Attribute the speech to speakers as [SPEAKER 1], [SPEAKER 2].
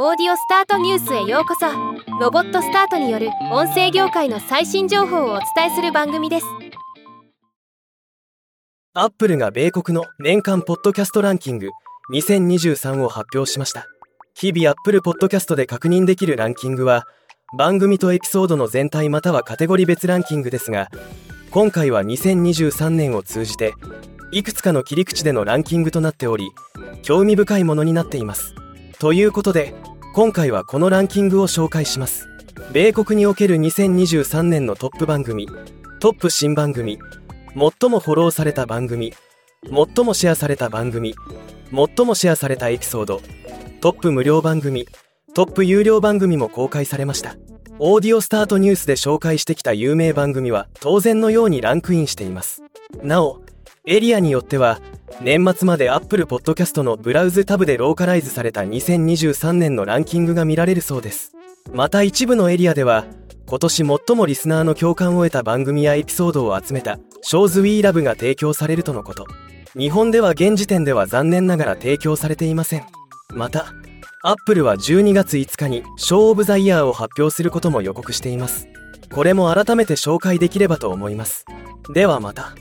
[SPEAKER 1] オーディオスタートニュースへようこそ。ロボットスタートによる音声業界の最新情報をお伝えする番組です。
[SPEAKER 2] アップルが米国の年間ポッドキャストランキング2023を発表しました。日々アップルポッドキャストで確認できるランキングは番組とエピソードの全体またはカテゴリ別ランキングですが今回は2023年を通じていくつかの切り口でのランキングとなっており興味深いものになっています。ということで今回はこのランキングを紹介します。米国における2023年のトップ番組トップ新番組最もフォローされた番組最もシェアされた番組最もシェアされたエピソードトップ無料番組トップ有料番組も公開されました。オーディオスタートニュースで紹介してきた有名番組は当然のようにランクインしています。なおエリアによっては年末まで Apple Podcast のブラウズタブでローカライズされた2023年のランキングが見られるそうです。また一部のエリアでは今年最もリスナーの共感を得た番組やエピソードを集めた「ショーズ・ウィー・ラブ」が提供されるとのこと。日本では現時点では残念ながら提供されていません。またアップルは12月5日に「ショー・オブ・ザ・イヤー」を発表することも予告しています。これも改めて紹介できればと思います。ではまた。